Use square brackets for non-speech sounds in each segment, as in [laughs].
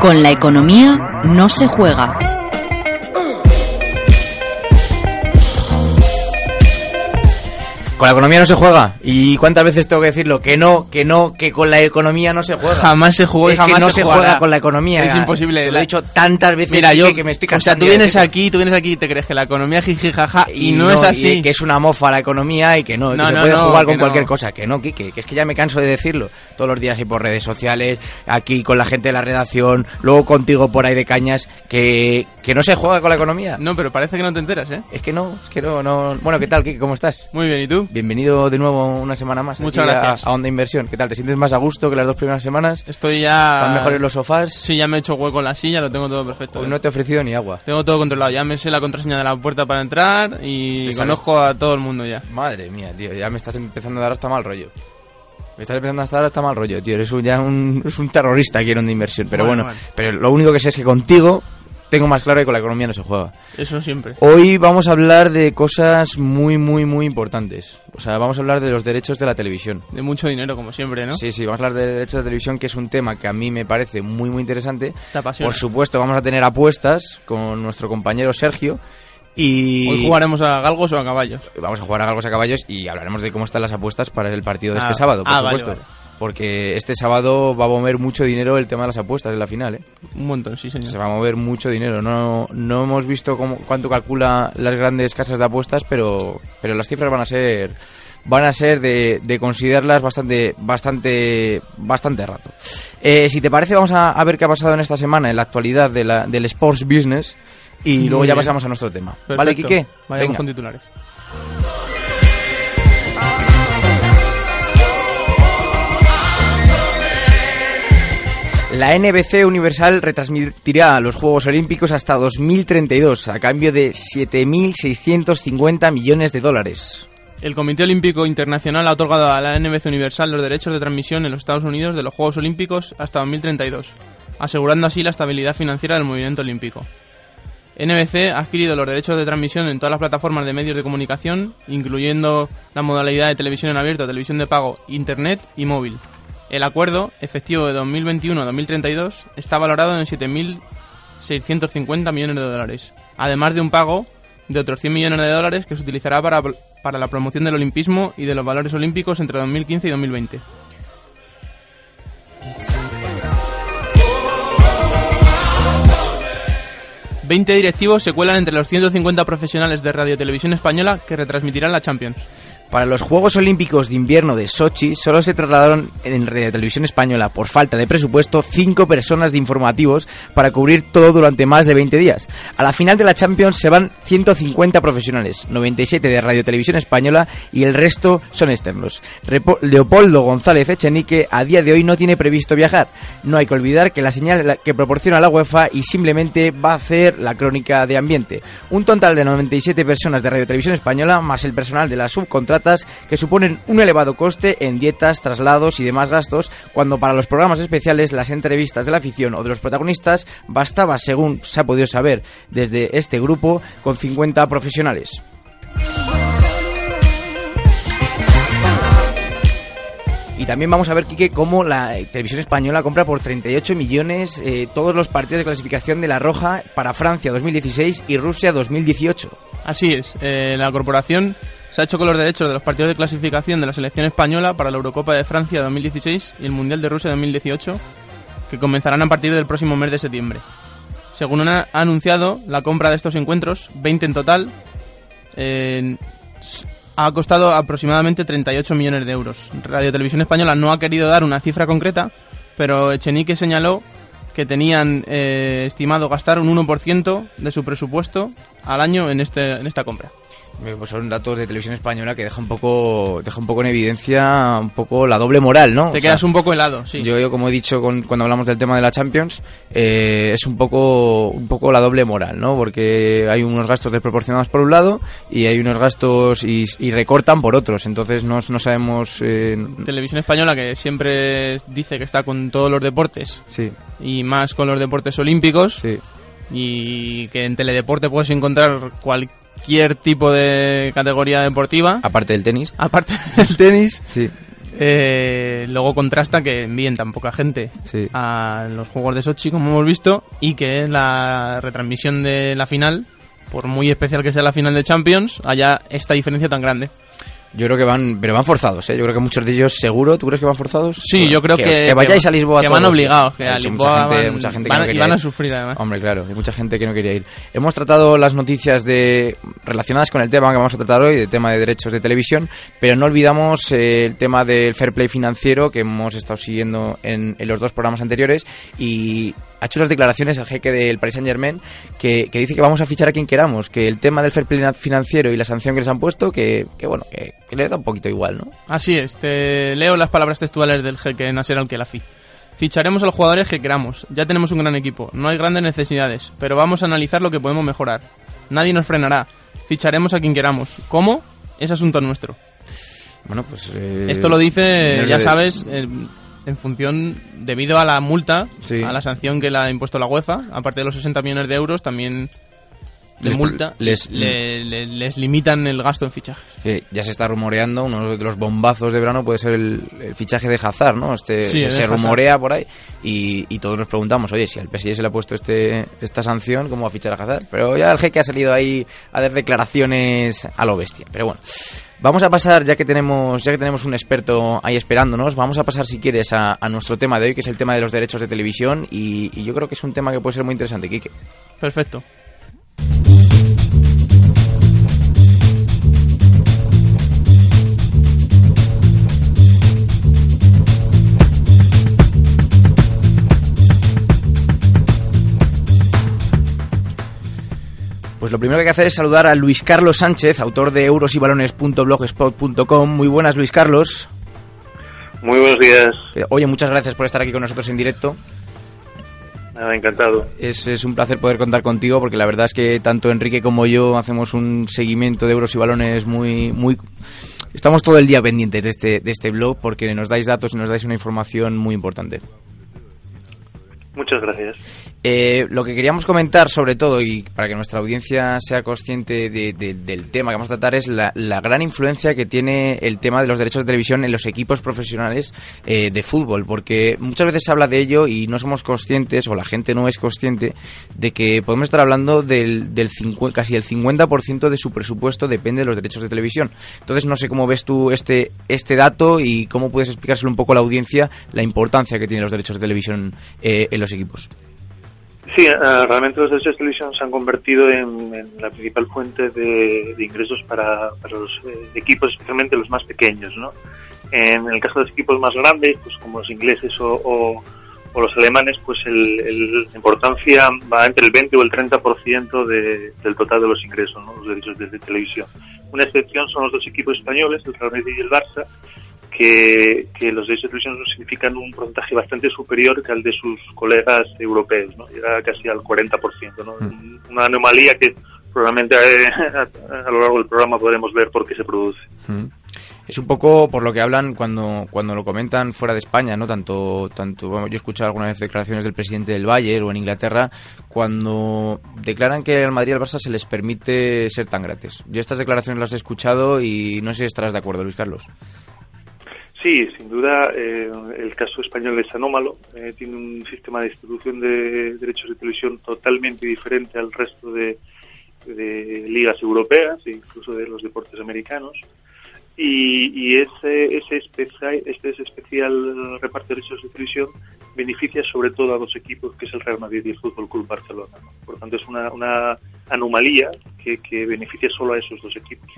Con la economía no se juega. Con la economía no se juega. ¿Y cuántas veces tengo que decirlo? Que no, que no, que con la economía no se juega. Jamás se jugó y es jamás que no se juega con la economía. Es imposible. Te lo he dicho tantas veces Mira, que- yo, que me estoy o sea, tú vienes aquí, tú vienes aquí y te crees que la economía jiji jaja y, no, es así. y que es una mofa la economía y que no, que No, se no, puede no, jugar que con cualquier cosa. Que no, Kike, que es que ya me canso de decirlo. Todos los días y por redes sociales, aquí con la gente de la redacción, luego contigo por ahí de cañas, que, que no se juega con la economía. No, pero parece que no te enteras, ¿eh? Es que no, es que no, no. Bueno, ¿qué tal, Kike? ¿Cómo estás? Muy bien, ¿y tú? Bienvenido de nuevo una semana más. Muchas aquí a- gracias. A, Onda Inversión. ¿Qué tal? ¿Te sientes más a gusto que las dos primeras semanas? Estoy ya... ¿Están mejores los sofás? Sí, ya me he hecho hueco en la silla, lo tengo todo perfecto. Hoy no te he ofrecido ni agua. Tengo todo controlado, ya me sé la contraseña de la puerta para entrar y conozco a todo el mundo ya. Madre mía, tío, ya me estás empezando a dar hasta mal rollo. Me estás empezando a dar hasta mal rollo, tío. Eres un, ya un, eres un terrorista aquí en Onda Inversión. Pero Bueno, bueno, bueno. pero lo único que sé es que contigo tengo más claro que con la economía no se juega. Eso siempre. Hoy vamos a hablar de cosas muy, muy, muy importantes. O sea, vamos a hablar de los derechos de la televisión. De mucho dinero, como siempre, ¿no? Sí, sí, vamos a hablar de derechos de televisión, que es un tema que a mí me parece muy, muy interesante. Te apasiona. Por supuesto, vamos a tener apuestas con nuestro compañero Sergio. Y Hoy jugaremos a galgos o a caballos. vamos a jugar a galgos a caballos y hablaremos de cómo están las apuestas para el partido de este Ah, sábado, por ah, vale, supuesto. vale. Porque este sábado va a mover mucho dinero el tema de las apuestas en la final, ¿eh? Un montón, sí, señor. Se va a mover mucho dinero. No, no hemos visto cómo, cuánto calcula las grandes casas de apuestas, pero, pero las cifras van a ser van a ser de, de considerarlas bastante bastante bastante rato. Eh, si te parece, vamos a, a ver qué ha pasado en esta semana en la actualidad de la- del sports business y Muy luego ya pasamos a nuestro tema. Perfecto. ¿Vale, Quique? Vayamos Venga. con titulares. La NBC Universal retransmitirá los Juegos Olímpicos hasta 2032 a cambio de 7.650 millones de dólares. El Comité Olímpico Internacional ha otorgado a la NBC Universal los derechos de transmisión en los Estados Unidos de los Juegos Olímpicos hasta 2032, asegurando así la estabilidad financiera del movimiento olímpico. NBC ha adquirido los derechos de transmisión en todas las plataformas de medios de comunicación, incluyendo la modalidad de televisión en abierto, televisión de pago, internet y móvil. El acuerdo, efectivo de 2021 a 2032, está valorado en 7.650 millones de dólares, además de un pago de otros 100 millones de dólares que se utilizará para, para la promoción del olimpismo y de los valores olímpicos entre 2015 y 2020. Veinte directivos se cuelan entre los 150 profesionales de Radio Televisión Española que retransmitirán la Champions. Para los Juegos Olímpicos de Invierno de Sochi solo se trasladaron en Radio Televisión Española por falta de presupuesto cinco personas de informativos para cubrir todo durante más de 20 días. A la final de la Champions se van 150 profesionales, 97 de Radio Televisión Española y el resto son externos. Leopoldo González Echenique a día de hoy no tiene previsto viajar. No hay que olvidar que la señal la- que proporciona la UEFA y simplemente va a hacer la crónica de ambiente. Un total de 97 personas de Radio Televisión Española más el personal de las que suponen un elevado coste en dietas, traslados y demás gastos, cuando para los programas especiales las entrevistas de la afición o de los protagonistas bastaba, según se ha podido saber desde este grupo, con 50 profesionales. Y también vamos a ver, Quique, cómo la televisión española compra por 38 millones eh, todos los partidos de clasificación de la Roja para Francia 2016 y Rusia 2018. Así es, eh, la corporación se ha hecho con los derechos de los partidos de clasificación de la selección española para la Eurocopa de Francia 2016 y el Mundial de Rusia 2018, que comenzarán a partir del próximo mes de septiembre. Según ha anunciado, la compra de estos encuentros, 20 en total, eh, ha costado aproximadamente 38 millones de euros. Radio Televisión Española no ha querido dar una cifra concreta, pero Echenique señaló que tenían eh, estimado gastar un 1% de su presupuesto al año en, este, en esta compra. Pues son datos de televisión española que deja un poco deja un poco en evidencia un poco la doble moral, ¿no? Te O quedas sea, un poco helado, sí. Yo, yo, como he dicho con- cuando hablamos del tema de la Champions, eh, es un poco, un poco la doble moral, ¿no? Porque hay unos gastos desproporcionados por un lado y hay unos gastos y, y recortan por otros. Entonces no, no sabemos. eh, Televisión española que siempre dice que está con todos los deportes sí, y más con los deportes olímpicos sí. y que en teledeporte puedes encontrar cualquier tipo de categoría deportiva. Aparte del tenis. Aparte [laughs] del tenis, Sí, eh, luego contrasta que envíen tan poca gente sí. a los Juegos de Sochi, como hemos visto, y que la retransmisión de la final, por muy especial que sea la final de Champions, haya esta diferencia tan grande. Yo creo que van, pero van forzados, ¿eh? Yo creo que muchos de ellos, seguro, ¿tú crees que van forzados? Sí, yo creo que, Que vayáis a Lisboa que van todos. obligados, que Ha a Lisboa mucha gente, van, mucha gente que van- no y van a ir. sufrir además. Hombre, claro, hay mucha gente que no quería ir. Hemos tratado las noticias de relacionadas con el tema que vamos a tratar hoy, el tema de derechos de televisión, pero no olvidamos eh, el tema del fair play financiero que hemos estado siguiendo en, en los dos programas anteriores y ha hecho unas declaraciones el jeque del Paris Saint Germain que, que dice que vamos a fichar a quien queramos, que el tema del fair play financiero y la sanción que les han puesto, que, que bueno, que, que les da un poquito igual, ¿no? Así es, te leo las palabras textuales del jeque Nasser Al-Khelaifi. Ficharemos a los jugadores que queramos. Ya tenemos un gran equipo. No hay grandes necesidades, pero vamos a analizar lo que podemos mejorar. Nadie nos frenará. Ficharemos a quien queramos. ¿Cómo? Es asunto nuestro. Bueno, pues... eh, Esto lo dice, ya sabes, en, en función, debido a la multa, Sí. a la sanción que le ha impuesto la UEFA, aparte de los 60 millones de euros, también de Les- multa, les- le- le- les limitan el gasto en fichajes. que ya se está rumoreando, uno de los bombazos de verano puede ser el, el fichaje de Hazard, ¿no? Este, Sí, se, se rumorea por ahí y, y todos nos preguntamos, oye, si al PSG se le ha puesto este esta sanción, ¿cómo va a fichar a Hazard? Pero ya el jeque ha salido ahí a dar declaraciones a lo bestia. Pero bueno, vamos a pasar, ya que tenemos ya que tenemos un experto ahí esperándonos, vamos a pasar, si quieres, a, nuestro tema de hoy, que es el tema de los derechos de televisión y, y yo creo que es un tema que puede ser muy interesante, Quique. Perfecto. Pues lo primero que hay que hacer es saludar a Luis Carlos Sánchez, autor de eurosyBalones.blogspot.com. Muy buenas, Luis Carlos. Muy buenos días, Eh, Oye, muchas gracias por estar aquí con nosotros en directo. Nada, encantado. Es, es un placer poder contar contigo porque la verdad es que tanto Enrique como yo hacemos un seguimiento de euros y balones muy... muy Estamos todo el día pendientes de este, de este blog porque nos dais datos y nos dais una información muy importante. Muchas gracias. Eh, lo que queríamos comentar sobre todo y para que nuestra audiencia sea consciente de- de- del tema que vamos a tratar es la, gran influencia que tiene el tema de los derechos de televisión en los equipos profesionales eh, de fútbol porque muchas veces se habla de ello y no somos conscientes o la gente no es consciente de que podemos estar hablando del, del casi el 50% de su presupuesto depende de los derechos de televisión entonces no sé cómo ves tú este, este dato y cómo puedes explicárselo un poco a la audiencia la importancia que tienen los derechos de televisión eh, en los equipos Sí, eh, realmente los derechos de televisión se han convertido en, la principal fuente de, ingresos para, para los eh, equipos, especialmente los más pequeños. ¿no? En el caso de los equipos más grandes, pues como los ingleses o, los alemanes, pues el, la importancia va entre el 20 o el 30% de, del total de los ingresos, los derechos de, de televisión. Una excepción son los dos equipos españoles, el Real Madrid y el Barça, que, que los derechos de televisión significan un porcentaje bastante superior que al de sus colegas europeos, ¿no? Llega casi al 40%, ¿no? Una anomalía que probablemente eh, [laughs] a, a lo largo del programa podremos ver por qué se produce. Mm. Es un poco por lo que hablan cuando, cuando lo comentan fuera de España, ¿no? Tanto, tanto bueno, yo he escuchado alguna vez declaraciones del presidente del Bayern o en Inglaterra cuando declaran que al Madrid y al Barça se les permite ser tan gratis. Yo estas declaraciones las he escuchado y no sé si estarás de acuerdo, Luis Carlos. Sí, sin duda, eh, el caso español es anómalo. Eh, tiene un sistema de distribución de derechos de televisión totalmente diferente al resto de, de ligas europeas e incluso de los deportes americanos. Y, ese, ese, especial, ese especial reparto de derechos de televisión beneficia sobre todo a dos equipos, que es el Real Madrid y el Fútbol Club Barcelona. Por lo tanto, es una, una anomalía que, que beneficia solo a esos dos equipos.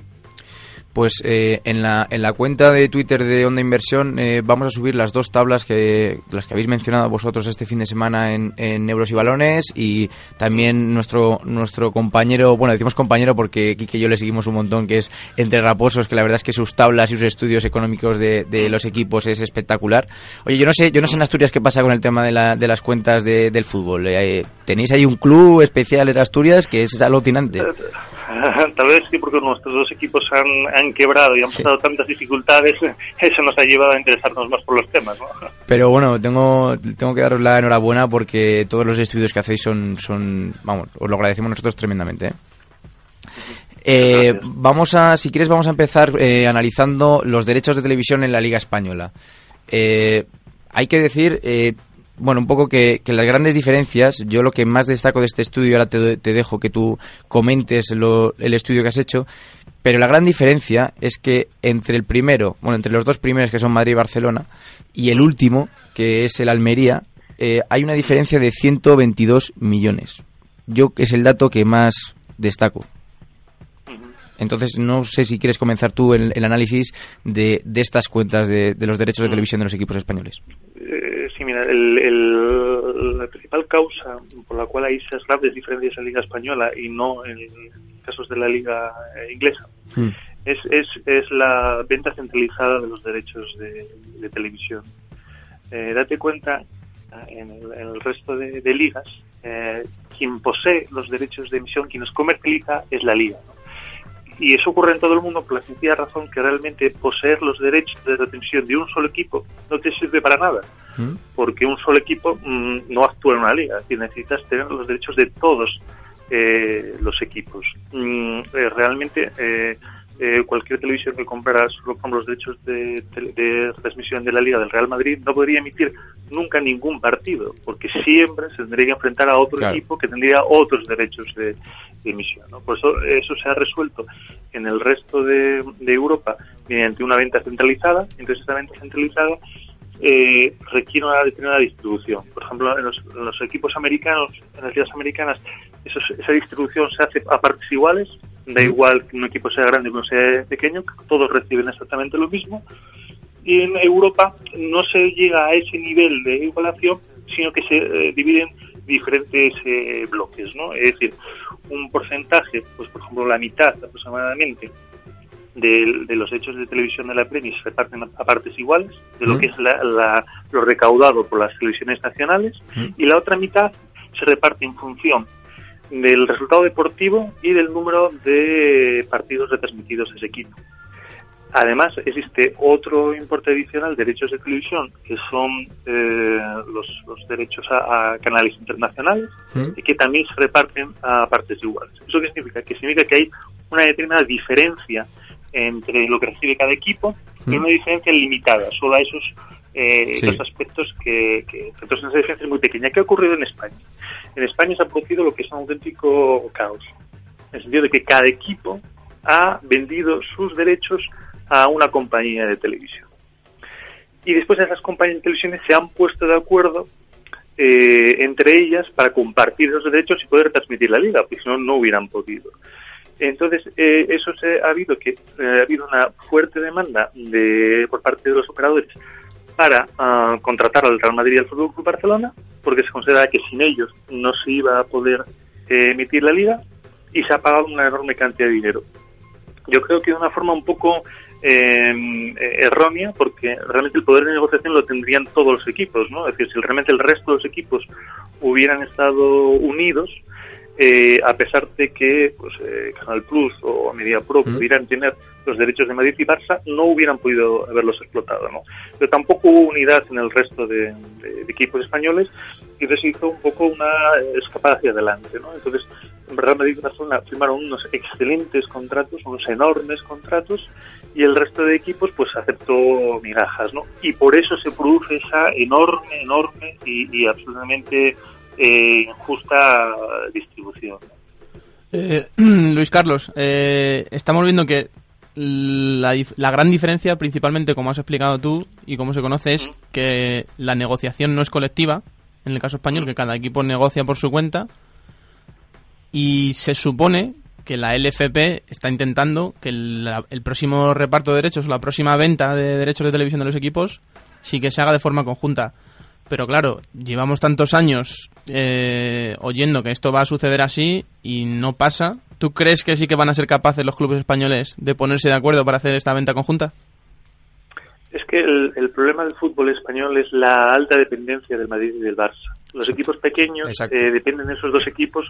Pues eh, en, la, en la cuenta de Twitter de Onda Inversión eh, vamos a subir las dos tablas que las que habéis mencionado vosotros este fin de semana en, en Euros y Balones y también nuestro nuestro compañero, bueno, decimos compañero porque Kike y yo le seguimos un montón, que es Entre Raposos, que la verdad es que sus tablas y sus estudios económicos de, de los equipos es espectacular. Oye, yo no sé yo no sé en Asturias qué pasa con el tema de, la, de las cuentas de, del fútbol. Eh, ¿Tenéis ahí un club especial en Asturias que es alucinante? [laughs] Tal vez sí, porque nuestros dos equipos han quebrado y han pasado tantas dificultades, [laughs] eso nos ha llevado a interesarnos más por los temas. ¿no? Pero bueno, tengo, tengo que daros la enhorabuena porque todos los estudios que hacéis son, son vamos, os lo agradecemos nosotros tremendamente. ¿eh? Eh, vamos a, si quieres, vamos a empezar eh, analizando los derechos de televisión en la Liga Española. Eh, hay que decir, eh, bueno, un poco que, que, las grandes diferencias, yo lo que más destaco de este estudio, ahora te, te dejo que tú comentes lo, el estudio que has hecho, pero la gran diferencia es que entre el primero, bueno, entre los dos primeros que son Madrid y Barcelona, y el último, que es el Almería, eh, hay una diferencia de 122 millones. Yo es el dato que más destaco. Entonces, no sé si quieres comenzar tú el, el análisis de, de, estas cuentas de, de, los derechos de televisión de los equipos españoles. Eh, sí, mira, el, el, la principal causa por la cual hay esas grandes diferencias en la Liga Española y no en casos de la Liga eh, inglesa mm. es, es, es, la venta centralizada de los derechos de, de televisión. Eh, date cuenta, en el, en el resto de, de ligas, eh, quien posee los derechos de emisión, quien los comercializa, es la liga. ¿no? Y eso ocurre en todo el mundo por la sencilla razón que realmente poseer los derechos de retención de un solo equipo no te sirve para nada, ¿Mm? porque un solo equipo mmm, no actúa en una liga, y necesitas tener los derechos de todos eh, los equipos. Mm, eh, realmente eh, eh, cualquier televisión que comprara solo con los derechos de, de, de, transmisión de la Liga del Real Madrid no podría emitir nunca ningún partido, porque siempre se tendría que enfrentar a otro claro. equipo que tendría otros derechos de, de emisión. ¿no? Por eso eso se ha resuelto en el resto de, Europa mediante una venta centralizada. Entonces esta venta centralizada eh, requiere una determinada distribución. Por ejemplo, en los, en los equipos americanos, en las ligas americanas, eso, esa distribución se hace a partes iguales, da igual que un equipo sea grande o que uno sea pequeño, todos reciben exactamente lo mismo. Y en Europa no se llega a ese nivel de igualación, sino que se eh, dividen diferentes eh, bloques, ¿no? Es decir, un porcentaje, pues por ejemplo la mitad aproximadamente de, de, los hechos de televisión de la Premier se reparten a partes iguales de lo mm. que es la, la, lo recaudado por las televisiones nacionales mm. y la otra mitad se reparte en función del resultado deportivo y del número de partidos retransmitidos a ese equipo. Además, existe otro importe adicional, derechos de televisión, que son eh, los, los, derechos a, a, canales internacionales ¿Sí? y que también se reparten a partes iguales. ¿Eso qué significa? Que significa que hay una determinada diferencia entre lo que recibe cada equipo ¿Sí? y una diferencia limitada, solo a esos eh, sí. los aspectos que, que, entonces esa diferencia es muy pequeña. ¿Qué ha ocurrido en España? En España se ha producido lo que es un auténtico caos, en el sentido de que cada equipo ha vendido sus derechos a una compañía de televisión. Y después esas compañías de televisión se han puesto de acuerdo eh, entre ellas para compartir esos derechos y poder transmitir la liga, porque si no, no hubieran podido. Entonces, eh, eso se ha habido que eh, ha habido una fuerte demanda de, por parte de los operadores para uh, contratar al Real Madrid y al Fútbol Club Barcelona, porque se considera que sin ellos no se iba a poder eh, emitir la liga y se ha pagado una enorme cantidad de dinero. Yo creo que de una forma un poco eh, errónea, porque realmente el poder de negociación lo tendrían todos los equipos, ¿no? Es decir, si realmente el resto de los equipos hubieran estado unidos, eh, a pesar de que pues, eh, Canal Plus o Media Pro pudieran tener los derechos de Madrid y Barça, no hubieran podido haberlos explotado, ¿no? Pero tampoco hubo unidad en el resto de, de, de equipos españoles y entonces hizo un poco una escapada hacia adelante, ¿no? Entonces, Real Madrid y Barcelona firmaron unos excelentes contratos, unos enormes contratos, y el resto de equipos pues aceptó migajas, ¿no? Y por eso se produce esa enorme, enorme y, y absolutamente eh, injusta distribución. Eh, [clears throat] Luis Carlos, eh, estamos viendo que la, la, gran diferencia, principalmente como has explicado tú y como se conoce, es que la negociación no es colectiva, en el caso español, que cada equipo negocia por su cuenta, y se supone que la LFP está intentando que el, el próximo reparto de derechos la próxima venta de derechos de televisión de los equipos sí que se haga de forma conjunta. Pero claro, llevamos tantos años eh, oyendo que esto va a suceder así y no pasa. ¿Tú crees que sí que van a ser capaces los clubes españoles de ponerse de acuerdo para hacer esta venta conjunta? Es que el, el problema del fútbol español es la alta dependencia del Madrid y del Barça. Los equipos pequeños eh, dependen de esos dos equipos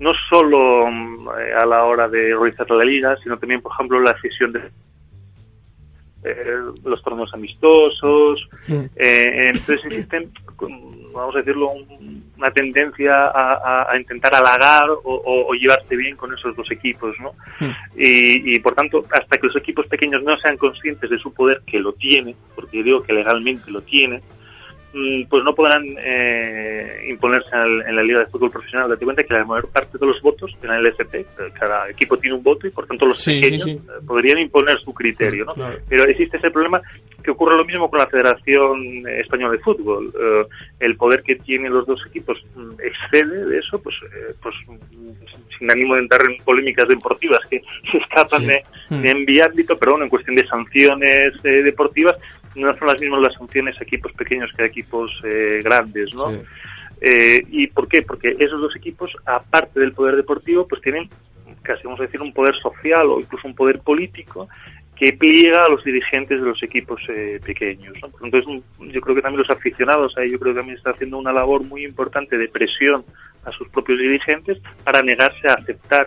no solo mm, a la hora de realizar la liga, sino también, por ejemplo, la cesión de los torneos amistosos. Eh, entonces existen, vamos a decirlo, una tendencia a, intentar halagar o, llevarse bien con esos dos equipos, ¿no? Y, y, por tanto, hasta que los equipos pequeños no sean conscientes de su poder, que lo tienen, porque digo que legalmente lo tienen, Mm, pues no podrán eh, imponerse en, la Liga de Fútbol Profesional. Date cuenta que la mayor parte de los votos en la LFP, eh, cada equipo tiene un voto y por tanto los pequeños eh, podrían imponer su criterio. ¿no? Pero existe ese problema que ocurre lo mismo con la Federación Española de Fútbol. el poder que tienen los dos equipos mm, excede de eso, pues, pues sin ánimo de entrar en polémicas deportivas que [laughs] se escapan de, de, mi ámbito, pero bueno, en cuestión de sanciones deportivas, no son las mismas las sanciones a equipos pequeños que a equipos eh, grandes, ¿no? Eh, ¿Y por qué? Porque esos dos equipos, aparte del poder deportivo, pues tienen casi vamos a decir un poder social o incluso un poder político que pliega a los dirigentes de los equipos eh, pequeños. ¿no? Entonces, yo creo que también los aficionados ahí, yo creo que también está haciendo una labor muy importante de presión a sus propios dirigentes para negarse a aceptar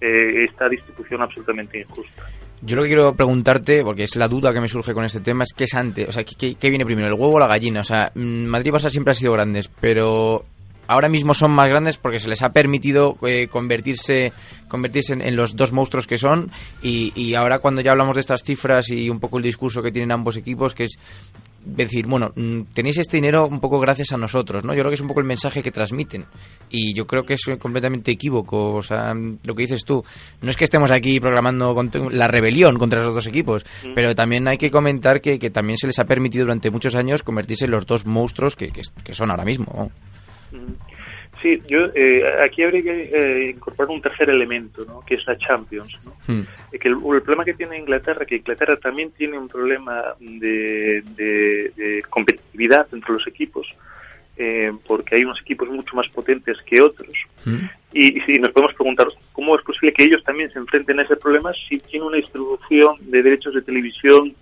esta distribución absolutamente injusta. Yo lo que quiero preguntarte, porque es la duda que me surge con este tema, es qué es antes, o sea, ¿qué, viene primero, el huevo o la gallina? O sea, mm, Madrid y Barça siempre han sido grandes, pero ahora mismo son más grandes porque se les ha permitido eh, convertirse convertirse en, los dos monstruos que son y, y, ahora cuando ya hablamos de estas cifras y un poco el discurso que tienen ambos equipos que es decir, bueno, mm, tenéis este dinero un poco gracias a nosotros, ¿no? Yo creo que es un poco el mensaje que transmiten. Y yo creo que es completamente equívoco. O sea, lo que dices tú, no es que estemos aquí programando la rebelión contra los dos equipos, mm. pero también hay que comentar que, que, también se les ha permitido durante muchos años convertirse en los dos monstruos que, que, son ahora mismo. Mm. Sí, yo eh, aquí habría que eh, incorporar un tercer elemento, ¿no? que es la Champions. ¿no? Hmm. Eh, que el, problema que tiene Inglaterra, que Inglaterra también tiene un problema de, de, competitividad entre los equipos, porque hay unos equipos mucho más potentes que otros. Hmm. Y, si nos podemos preguntar cómo es posible que ellos también se enfrenten a ese problema si tienen una distribución de derechos de televisión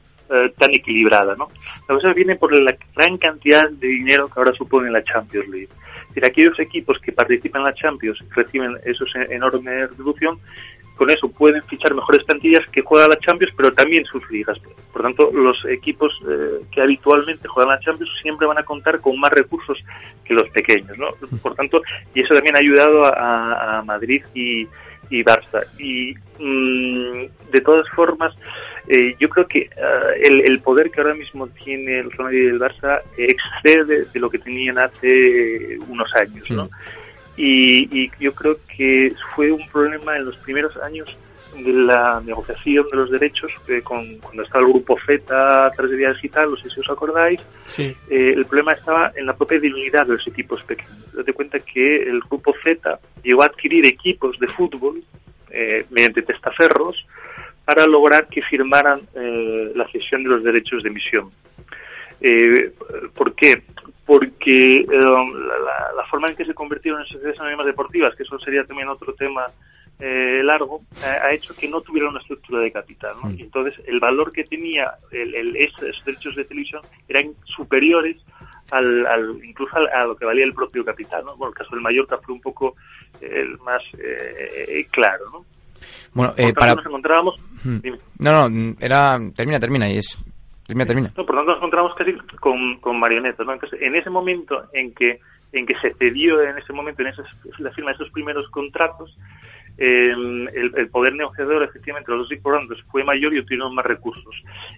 tan equilibrada, ¿no? La cosa viene por la gran cantidad de dinero que ahora supone la Champions League decir, aquellos equipos que participan en la Champions reciben esos enorme reducción, con eso pueden fichar mejores plantillas que juegan la Champions, pero también sus ligas. Por tanto, los equipos eh, que habitualmente juegan la Champions siempre van a contar con más recursos que los pequeños, ¿no? Por tanto, y eso también ha ayudado a, Madrid y, y Barça. Y mm, de todas formas, eh, yo creo que ah, el, poder que ahora mismo tiene el Real Madrid y el Barça excede de lo que tenían hace unos años, ¿no? Y, yo creo que fue un problema en los primeros años de la negociación de los derechos, con, cuando estaba el grupo Z través de Vía Digital, no sé si os acordáis, eh, el problema estaba en la propia dignidad de los equipos pequeños. Date cuenta que el grupo Z llegó a adquirir equipos de fútbol eh, mediante testaferros para lograr que firmaran eh, la cesión de los derechos de emisión. Eh, ¿Por qué? Porque eh, la, forma en que se convirtieron en sociedades anónimas deportivas, que eso sería también otro tema largo, ha hecho que no tuvieran una estructura de capital. Mm. Y entonces, el valor que tenía el, esos derechos de televisión eran superiores al, incluso a lo que valía el propio capital. ¿no? Bueno, el caso del Mallorca fue un poco el más claro. ¿no? Bueno, eh, para... nos encontrábamos... Hmm. No, no, era... Termina, termina y es... Termina, termina. No, por lo tanto nos encontramos casi con, con marionetas, ¿no? Entonces, en ese momento en que en que se cedió en ese momento, en esa, la firma de esos primeros contratos, el, el, poder negociador efectivamente los dos importantes fue mayor y obtuvieron más recursos.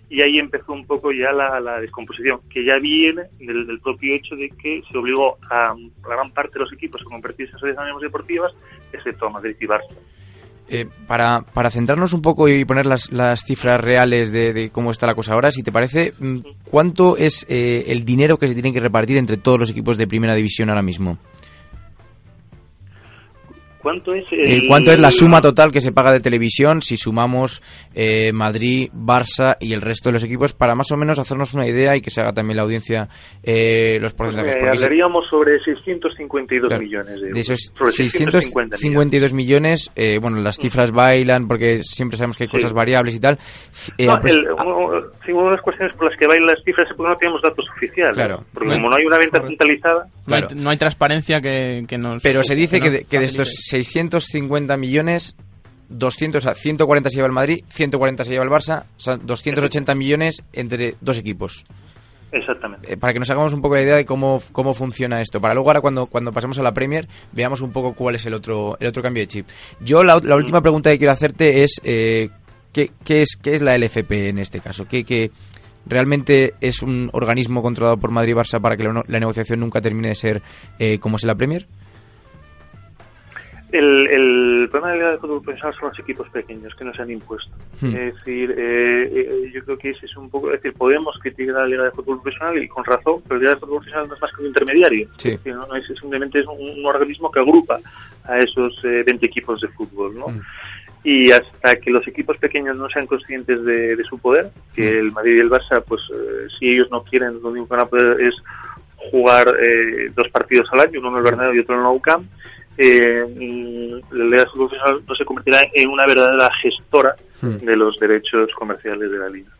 Y ahí empezó un poco ya la, la descomposición, que ya viene del, del, propio hecho de que se obligó a la gran parte de los equipos a convertirse en sociedades deportivas, excepto a Madrid y Barça. Eh, para, para centrarnos un poco y poner las, las cifras reales de, cómo está la cosa ahora, si te parece, mm, ¿cuánto es eh, el dinero que se tiene que repartir entre todos los equipos de primera división ahora mismo? ¿Cuánto es Eh, el- ¿Cuánto es la suma total que se paga de televisión si sumamos eh, Madrid, Barça y el resto de los equipos para más o menos hacernos una idea y que se haga también la audiencia eh, los Pues, porcentajes? eh, hablaríamos sobre 652 Claro. millones de euros. de esos sobre 650 millones. 652 millones, eh, bueno, las cifras bailan porque siempre sabemos que hay Sí. cosas variables y tal. Eh, No, pues- el- uno- sí, una de las cuestiones por las que bailan las cifras es porque no tenemos datos oficiales. Claro. Porque No como no hay una venta centralizada, No, hay, Claro. no hay transparencia que, que nos... Pero se dice que de, nos que de estos. 650 millones, 200, a 140 se lleva el Madrid, 140 se lleva el Barça, o sea, 280 millones entre dos equipos. exactamente. Eh, para que nos hagamos un poco la idea de cómo, cómo funciona esto. Para luego ahora cuando, cuando pasemos a la Premier veamos un poco cuál es el otro, el otro cambio de chip. Yo la, la última pregunta que quiero hacerte es eh, ¿qué, qué es qué es la LFP en este caso? ¿Qué, qué realmente es un organismo controlado por Madrid y Barça para que la, negociación nunca termine de ser eh, como es en la Premier? El, el problema de la Liga de Fútbol Profesional son los equipos pequeños que no se han impuesto. Hmm. Es decir, eh, eh, yo creo que ese es un poco. Es decir, podemos criticar a la Liga de Fútbol Profesional y con razón, pero la Liga de Fútbol Profesional no es más que un intermediario. Sí. Es decir, no, es, simplemente es un, un organismo que agrupa a esos eh, 20 equipos de fútbol, ¿no? Mm. Y hasta que los equipos pequeños no sean conscientes de, de su poder, que Mm. el Madrid y el Barça, pues eh, si ellos no quieren, lo único que van a poder es jugar eh, dos partidos al año, uno en el Bernabéu y otro en el Nou Camp, eh, la Liga de no se convertirá en una verdadera gestora Hmm. de los derechos comerciales de la liga.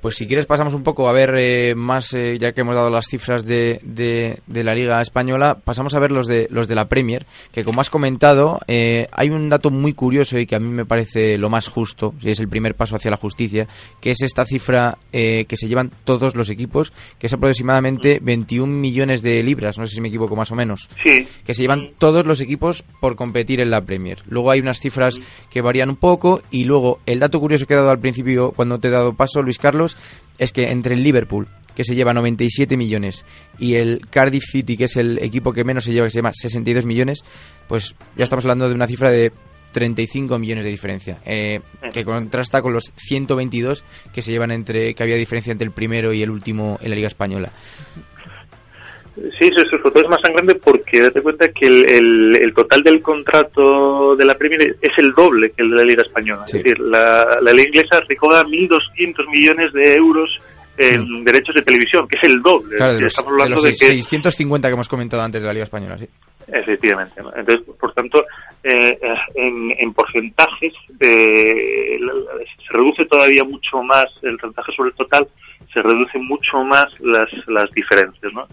Pues si quieres pasamos un poco a ver eh, más, eh, ya que hemos dado las cifras de, de, de la Liga Española, pasamos a ver los de, los de la Premier, que como has comentado, eh, hay un dato muy curioso y que a mí me parece lo más justo, y es el primer paso hacia la justicia, que es esta cifra eh, que se llevan todos los equipos, que es aproximadamente 21 millones de libras, no sé si me equivoco más o menos. Sí, que se llevan todos los equipos por competir en la Premier. Luego hay unas cifras que varían un poco y luego el dato curioso que he dado al principio cuando te he dado paso, Luis Carlos, es que entre el Liverpool, que se lleva 97 millones, y el Cardiff City, que es el equipo que menos se lleva, que se llama 62 millones, pues ya estamos hablando de una cifra de 35 millones de diferencia, eh, que contrasta con los 122 que se llevan entre, que había diferencia entre el primero y el último en la Liga Española. Sí, sobre todo es más sangrante porque date cuenta que el, el- el total del contrato de la Premier es el doble que el de la Liga Española. Sí. Es decir, la, la Liga Inglesa recauda 1.200 millones de euros en derechos de televisión, que es el doble. Claro, de los, Estamos de hablando los de que 650 que hemos comentado antes de la Liga Española, sí. Efectivamente. ¿no? Entonces, por tanto, eh, en, en porcentajes eh, se reduce todavía mucho más el porcentaje sobre el total, se reducen mucho más las, las diferencias, ¿no?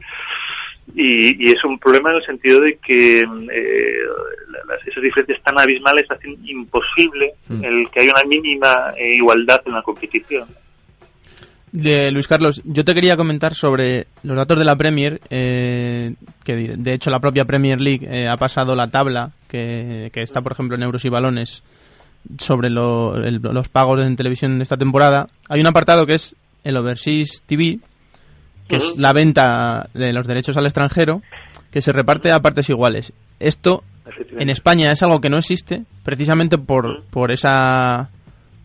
Y, y es un problema en el sentido de que eh, la- las, esas diferencias tan abismales hacen imposible Mm. el que haya una mínima eh, igualdad en la competición. De Luis Carlos, yo te quería comentar sobre los datos de la Premier, eh, que de de hecho la propia Premier League eh, ha pasado la tabla que, que está, por ejemplo, en euros y balones sobre lo- el- los pagos en televisión de esta temporada. Hay un apartado que es el Overseas TV, que es la venta de los derechos al extranjero, que se reparte a partes iguales. Esto en España es algo que no existe, precisamente por, por esa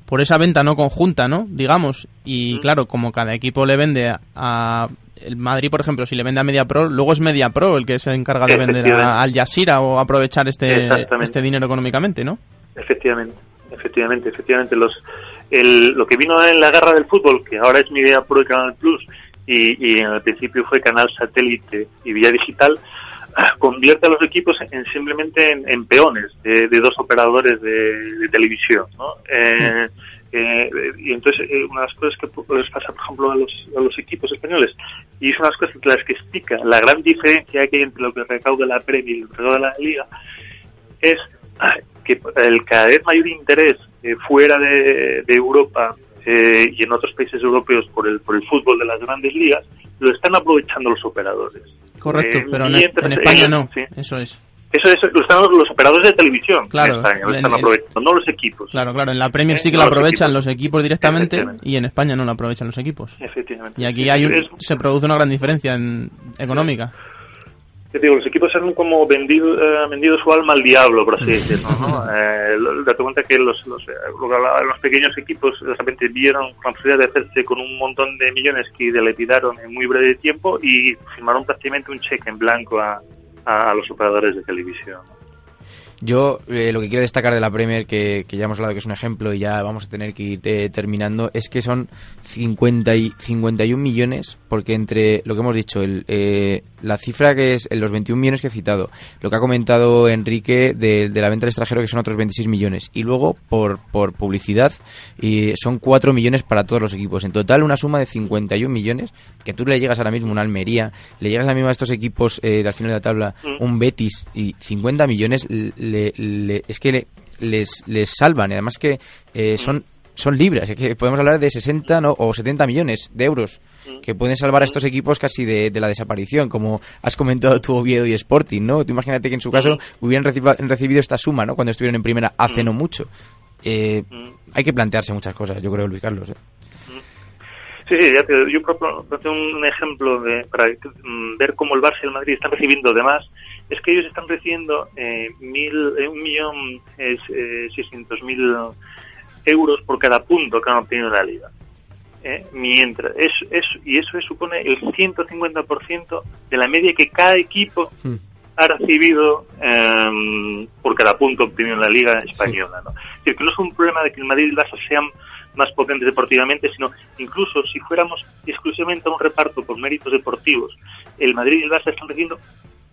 por esa venta no conjunta, ¿no? Digamos. Y claro, como cada equipo le vende a, a- el Madrid, por ejemplo, si le vende a Media Pro, luego es Media Pro el que se encarga de vender a. Al Jazeera o aprovechar este, este dinero económicamente, ¿no? Efectivamente, efectivamente, efectivamente. Los, el, lo que vino en la guerra del fútbol, que ahora es Media Pro y Canal Plus, y, y en el principio fue Canal Satélite y Vía Digital, [clears throat] convierte a los equipos en simplemente en, en peones de, de dos operadores de, de televisión, ¿no? Eh, eh, y entonces eh, una de las cosas que les pasa, por ejemplo, a los, a los equipos españoles, y es una de las cosas que las que explica la gran diferencia que hay entre lo que recauda la Premier y lo que recauda la Liga, es ah, que el cada vez mayor interés eh, fuera de, de Europa eh, y en otros países europeos por el, por el fútbol de las grandes ligas, lo están aprovechando los operadores. Correcto, Eh, pero en, España no. sí. Eso es. Eso es, lo están los operadores de televisión Claro, en España, lo están aprovechando, no los equipos. Claro, claro. En la Premier Eh, sí que no lo los aprovechan equipos. los equipos directamente y en España no lo aprovechan los equipos. Efectivamente. Y aquí hay un- se produce una gran diferencia en, económica. Yo digo, los equipos han como vendido, eh, vendido su alma al diablo, por así decirlo, ¿no? [laughs] Eh, date cuenta que los, los, eh, los pequeños equipos de repente vieron la posibilidad de hacerse con un montón de millones que le tiraron en muy breve tiempo y firmaron prácticamente un cheque en blanco a, a los operadores de televisión. Yo eh, lo que quiero destacar de la Premier, que, que, ya hemos hablado que es un ejemplo y ya vamos a tener que ir eh, terminando, es que son 50 y 51 millones, porque entre lo que hemos dicho, el, eh, la cifra que es en los 21 millones que he citado, lo que ha comentado Enrique de, de la venta al extranjero, que son otros 26 millones, y luego por, por publicidad y son 4 millones para todos los equipos. En total, una suma de 51 millones, que tú le llegas ahora mismo a una Almería, le llegas ahora mismo a estos equipos eh, al final de la tabla, un Betis, y 50 millones le, le, es que le, les, les salvan. Y además que eh, son, son libres. Es que podemos hablar de 60 ¿no? o 70 millones de euros que pueden salvar a estos equipos casi de, de, la desaparición, como has comentado tu Oviedo y Sporting, ¿no? Tú imagínate que en su caso hubieran reciba, recibido esta suma, ¿no? Cuando estuvieron en primera hace no mucho. Eh, hay que plantearse muchas cosas, yo creo, Luis Carlos. ¿eh? Sí, sí, ya te, yo propongo un ejemplo de, para mm, ver cómo el Barça y el Madrid están recibiendo de más. Es que ellos están recibiendo eh, mil, eh, un millón eh, seiscientos mil euros por cada punto que han obtenido en la liga. Eh, mientras es, es, y eso supone el 150% de la media que cada equipo Hmm. ha recibido eh, por cada punto obtenido en la liga española. ¿no? Es decir, que no es un problema de que el Madrid y el Barça sean más potentes deportivamente, sino incluso si fuéramos exclusivamente a un reparto por méritos deportivos, el Madrid y el Barça están recibiendo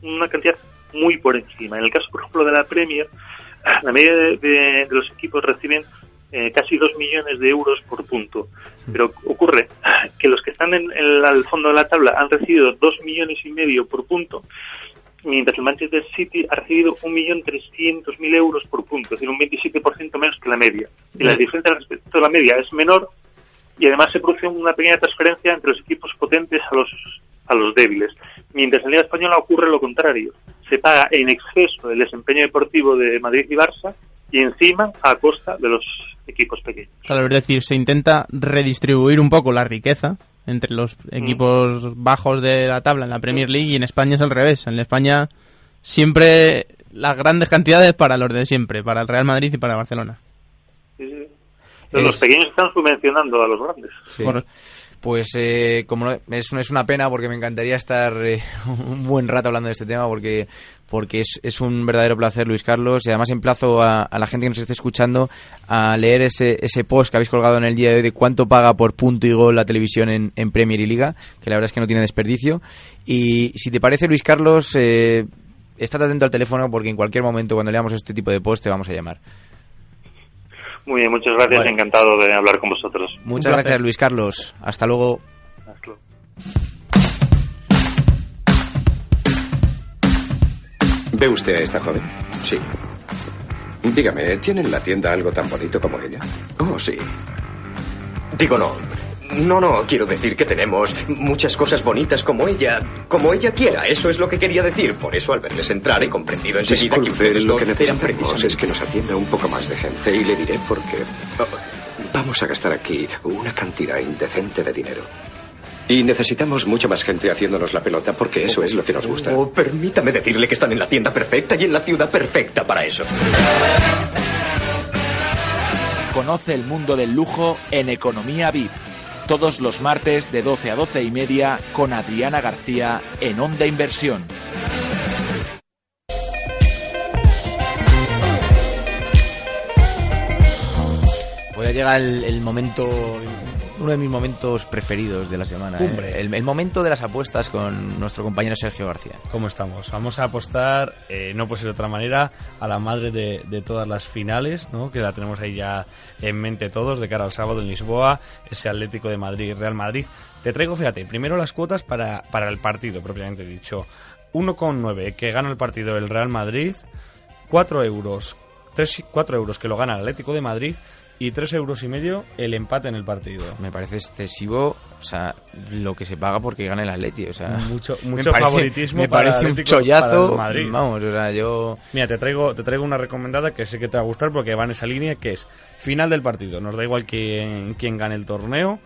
una cantidad muy por encima. En el caso, por ejemplo, de la Premier, [clears throat] la media de, de, de los equipos reciben eh, casi 2 millones de euros por punto. Pero ocurre que los que están en, el fondo de la tabla han recibido 2 millones y medio por punto, mientras el Manchester City ha recibido 1.300.000 euros por punto, es decir, un 27% menos que la media. Y la diferencia respecto a la media es menor y además se produce una pequeña transferencia entre los equipos potentes a los a los débiles. Mientras en la Liga Española ocurre lo contrario. Se paga en exceso el desempeño deportivo de Madrid y Barça y encima a costa de los equipos pequeños. Claro, es decir, se intenta redistribuir un poco la riqueza entre los equipos mm. bajos de la tabla en la Premier League y en España es al revés. En España siempre las grandes cantidades para los de siempre, para el Real Madrid y para Barcelona. Sí, sí. Es... Los pequeños están subvencionando a los grandes. Sí. Pues eh, como no, es, es, una pena porque me encantaría estar eh, [laughs] un buen rato hablando de este tema porque porque es, es, un verdadero placer, Luis Carlos, y además emplazo a, a, la gente que nos esté escuchando a leer ese, ese post que habéis colgado en el día de hoy de cuánto paga por punto y gol la televisión en, en Premier y Liga, que la verdad es que no tiene desperdicio. Y si te parece, Luis Carlos, eh, estate atento al teléfono porque en cualquier momento cuando leamos este tipo de post te vamos a llamar. Muy bien, muchas gracias, bueno. encantado de hablar con vosotros. Muchas gracias, Luis Carlos. Hasta luego. Hasta luego. ¿Ve usted a esta joven? Sí. Dígame, ¿tiene en la tienda algo tan bonito como ella? Oh, sí. Digo, no. No, no, quiero decir que tenemos muchas cosas bonitas como ella, como ella quiera. Eso es lo que quería decir. Por eso, al verles entrar, he comprendido enseguida Disculpe, que ustedes lo que necesitamos es que nos atienda un poco más de gente y le diré por qué. Vamos a gastar aquí una cantidad indecente de dinero. Y necesitamos mucha más gente haciéndonos la pelota porque eso es lo que nos gusta. Oh, permítame decirle que están en la tienda perfecta y en la ciudad perfecta para eso. Conoce el mundo del lujo en Economía VIP. Todos los martes de 12 a 12 y media con Adriana García en Onda Inversión. Pues ya llega el, el momento uno de mis momentos preferidos de la semana. ¿eh? El, el, momento de las apuestas con nuestro compañero Sergio García. ¿Cómo estamos? Vamos a apostar, eh, no puede ser de otra manera, a la madre de, de, todas las finales, ¿no? que la tenemos ahí ya en mente todos, de cara al sábado en Lisboa, ese Atlético de Madrid, Real Madrid. Te traigo, fíjate, primero las cuotas para, para el partido, propiamente dicho. 1,9 que gana el partido el Real Madrid, 4 euros, 3, 4 euros que lo gana el Atlético de Madrid y tres euros y medio el empate en el partido. Me parece excesivo, o sea, lo que se paga porque gana el Atleti, o sea, mucho, [laughs] mucho me favoritismo. Me parece un chollazo. Madrid. Vamos, o sea, yo. Mira, te traigo, te traigo una recomendada que sé que te va a gustar porque va en esa línea que es final del partido. Nos da igual quién, quién gane el torneo.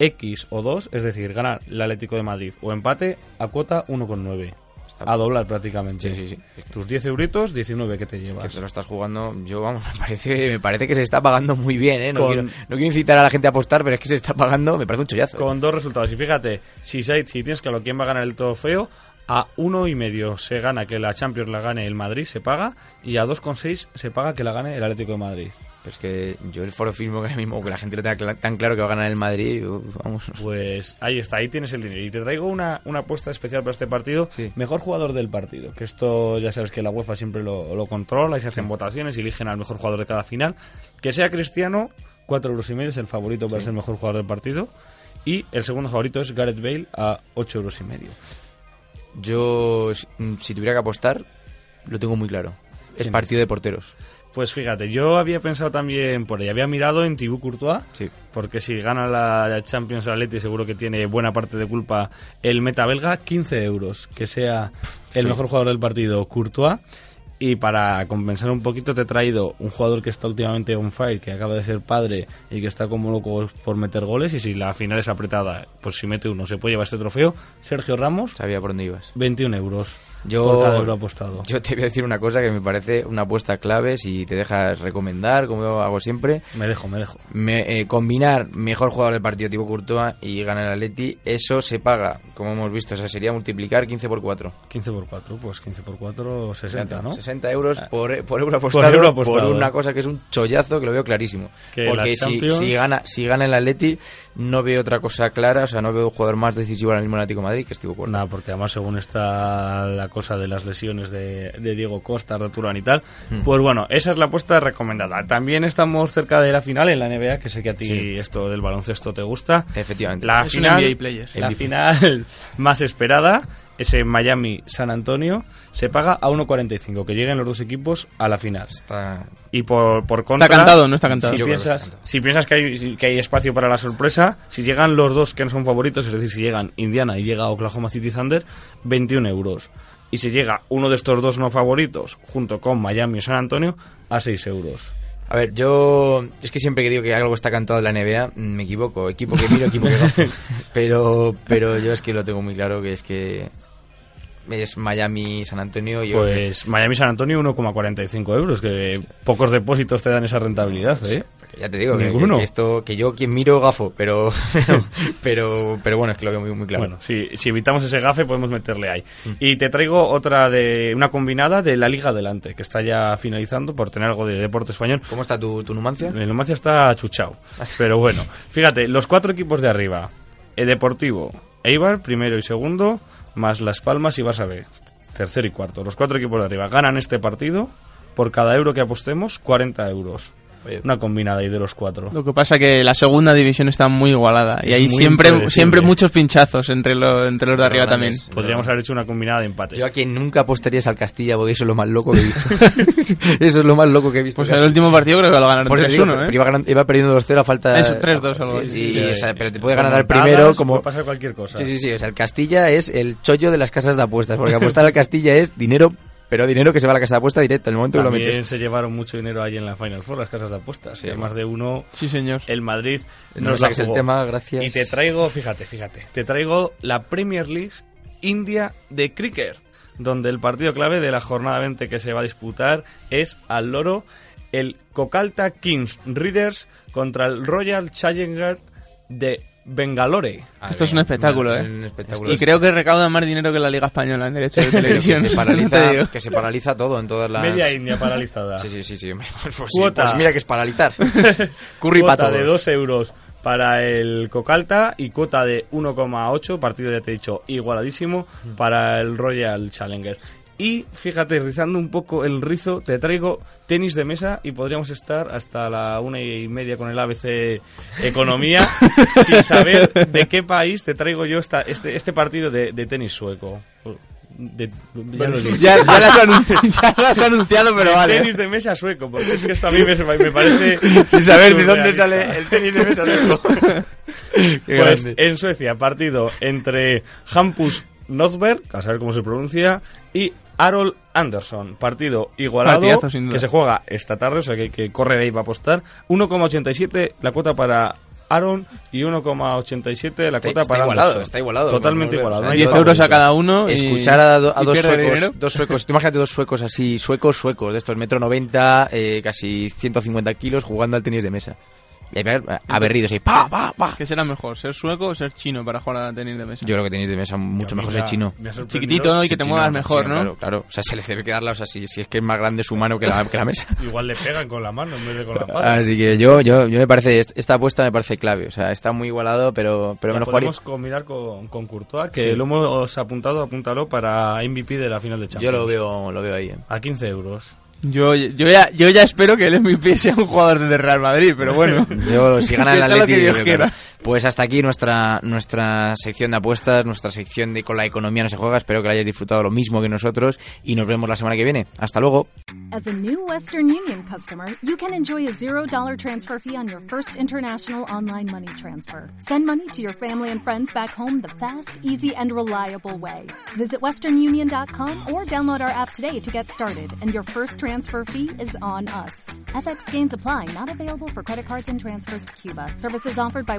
X o 2, es decir, ganar el Atlético de Madrid o empate a cuota 1,9 a doblar prácticamente. Sí, sí, sí. Tus 10 euritos, 19 que te llevas. Que te lo estás jugando, yo vamos, [laughs] me parece, me parece que se está pagando muy bien, ¿eh? No, Con... quiero, no quiero incitar a la gente a apostar, pero es que se está pagando, me parece un chollazo. Con dos resultados. Y fíjate, si, si tienes claro quién va a ganar el trofeo, A uno y medio se gana que la Champions la gane el Madrid, se paga. Y a 2,6 se paga que la gane el Atlético de Madrid. Pues que yo el foro firmo que ahora mismo, que la gente lo tenga tan claro que va a ganar el Madrid, vamos. Pues ahí está, ahí tienes el dinero. Y te traigo una, una apuesta especial para este partido. Mejor jugador del partido. Que esto ya sabes que la UEFA siempre lo, lo controla y se hacen votaciones y eligen al mejor jugador de cada final. Que sea Cristiano, 4 euros y medio es el favorito para Sí. ser el mejor jugador del partido. Y el segundo favorito es Gareth Bale a 8 euros y medio. Yo, si mm, si tuviera que apostar, lo tengo muy claro. Es ¿Quién partido de porteros. Pues fíjate, yo había pensado también por ahí, había mirado en Thibaut Courtois, porque si gana la Champions Atleti seguro que tiene buena parte de culpa el meta belga, 15 euros, que sea el Sí. mejor jugador del partido, Courtois. Y para compensar un poquito te he traído un jugador que está últimamente on fire, que acaba de ser padre y que está como loco por meter goles. Y si la final es apretada, pues si mete uno se puede llevar este trofeo. Sergio Ramos. Sabía por dónde ibas. 21 euros Yo, por euro apostado. yo te voy a decir una cosa que me parece una apuesta clave si te dejas recomendar, como yo hago siempre. Me dejo, me dejo. Me- eh, combinar mejor jugador del partido tipo Courtois y ganar el Atleti, eso se paga, como hemos visto, o sea, sería multiplicar 15 por 4. 15 por 4, pues 15 por 4, 60, ¿no? 60 euros por, por euro Por apostado, euro apostado. por una cosa que es un chollazo que lo veo clarísimo. Que Porque si, Champions- si gana si gana el Atleti, no veo otra cosa clara, o sea, no veo un jugador más decisivo ahora mismo en el Atlético de Madrid que es Thibaut Courtois. Nada, porque además según está la cosa de las lesiones de, de Diego Costa, Arturo y tal, Mm. pues bueno, esa es la apuesta recomendada. También estamos cerca de la final en la NBA, que sé que a ti Sí. esto del baloncesto te gusta. Efectivamente. La Es final, NBA player. la final [laughs] más esperada, ese Miami-San Antonio, se paga a 1.45, que lleguen los dos equipos a la final. Está... Y por, por contra... cantado o no está cantado? Si Yo que está piensas, cantado. si piensas que hay, que hay espacio para la sorpresa, si llegan los dos que no son favoritos, es decir, si llegan Indiana y llega Oklahoma City Thunder, 21 euros. Y si llega uno de estos dos no favoritos, junto con Miami o San Antonio, a 6 euros. A ver, yo es que siempre que digo que algo está cantado en la NBA, mm, me equivoco. Equipo que miro, equipo que gafo. [laughs] Pero, pero yo es que lo tengo muy claro que es que es Miami, San Antonio y Pues Miami San Antonio 1,45 euros, que pocos depósitos te dan esa rentabilidad, ¿eh? ya te digo que, Ninguno. que esto que yo quien miro gafo, pero [laughs] pero pero bueno, es que lo veo muy, muy claro. Bueno, si, si evitamos ese gafe podemos meterle ahí. Y te traigo otra de una combinada de la Liga Adelante, que está ya finalizando por tener algo de deporte español. ¿Cómo está tu, tu Numancia? El Numancia está chuchao. Pero bueno, [laughs] fíjate, los cuatro equipos de arriba. El Deportivo, Eibar, primero y segundo, más Las Palmas y Barça B, tercero y cuarto. Los cuatro equipos de arriba ganan este partido. Por cada euro que apostemos, 40 euros. Oye. Una combinada ahí de los cuatro. Lo que pasa que la segunda división está muy igualada y Es hay siempre siempre muchos pinchazos entre, lo- entre los de arriba también. Podríamos haber hecho una combinada de empates. Yo a quien nunca apostaría es al Castilla porque eso es lo más loco que he visto. [laughs] eso es lo más loco que he visto. Pues el último partido creo que lo ganaron Por eso digo, 3-1, pero ¿eh? iba, ganan- iba perdiendo 2-0 a falta Eso, 3-2 algo Sí, así. sí, Sí, o sea, pero te puede ganar al primero como Puede pasar cualquier cosa. Sí, sí, sí, o sea, el Castilla es el chollo de las casas de apuestas, porque [laughs] apostar al Castilla es dinero, pero dinero que se va a la casa de apuesta directo en el momento que lo También metes. se llevaron mucho dinero ahí en la Final Four, las casas de apuestas. Sí, Hay más de uno. Sí, señor. El Madrid No nos la el tema, gracias. Y te traigo, fíjate, fíjate, te traigo la Premier League India de Cricket, donde el partido clave de la jornada 20 que se va a disputar es al loro el Kokalta Kings Readers contra el Royal Challenger de Bengalore. Ah, Esto es un espectáculo, ¿eh? un espectáculo. Y creo que recauda más dinero que la Liga Española en derechos de [laughs] que televisión. se, paraliza, [laughs] que se paraliza todo en todas las... Media India paralizada. [laughs] Sí, sí, sí, sí. Pues, sí, Cuota. pues mira que es paralizar. Curry para cuota todos. de 2 euros para el Cocalta y cuota de 1,8, partido ya te he dicho igualadísimo, para el Royal Challenger. Y fíjate, rizando un poco el rizo, te traigo tenis de mesa y podríamos estar hasta la una y media con el ABC Economía [laughs] sin saber de qué país te traigo yo esta, este, este partido de, de tenis sueco. De- ya lo. Ya, ya anunciado, [laughs] ya anunciado, pero De vale. tenis de mesa sueco, porque es que esto a mí me, me parece... Sin saber de dónde sale el tenis de mesa. sueco. [laughs] Pues grande. en Suecia, partido entre Hampus Northberg, a saber cómo se pronuncia, y Harold Anderson. Partido igualado Partidazo, sin duda. que se juega esta tarde, o sea que hay que correr ahí para apostar. 1,87 la cuota para Aaron y 1,87 la Está, cuota está para igualado, Anderson. está igualado. Totalmente igualado. o sea, no hay 10 yo- favorito. euros a cada uno y... Escuchar a, do- a y dos suecos, dinero. dos suecos, tú imagínate dos suecos así, suecos, suecos, de estos metro 90, eh, casi 150 kilos, jugando al tenis de mesa. Y ver, aberridos ahí, pa, pa, pa. ¿Qué será mejor, ser sueco o ser chino para jugar a tenis de mesa? Yo creo que tenis de mesa mucho mejor me ser chino. Chiquitito y que te muevas mejor, ¿no? Claro, claro. O sea, se les debe quedar la, o sea, si, si es que es más grande su mano que la, que la mesa. [laughs] Igual le pegan con la mano en vez de con la pata. Así que yo, yo, yo me parece, esta apuesta me parece clave. O sea, está muy igualado, pero, pero me lo podemos combinar con, con Courtois, que Sí. lo hemos apuntado, apúntalo para MVP de la final de Yo Champions. lo veo, lo veo ahí. eh. A 15 euros. Yo, yo, ya, yo ya espero que el MVP sea un jugador de Real Madrid, pero bueno. Yo, si gana el [laughs] Que Pues hasta aquí nuestra nuestra sección de apuestas, nuestra sección de con la economía no se juega. Espero que la hayáis disfrutado lo mismo que nosotros y nos vemos la semana que viene. Hasta luego. As a new Western Union customer, you can enjoy a $0 transfer fee on your first international online money transfer. Send money to your family and friends back home the fast, easy, and reliable way. Visit westernunion.com or download our app today to get started, and your first transfer fee is on us. FX gains apply, not available for credit cards and transfers to Cuba. Services offered by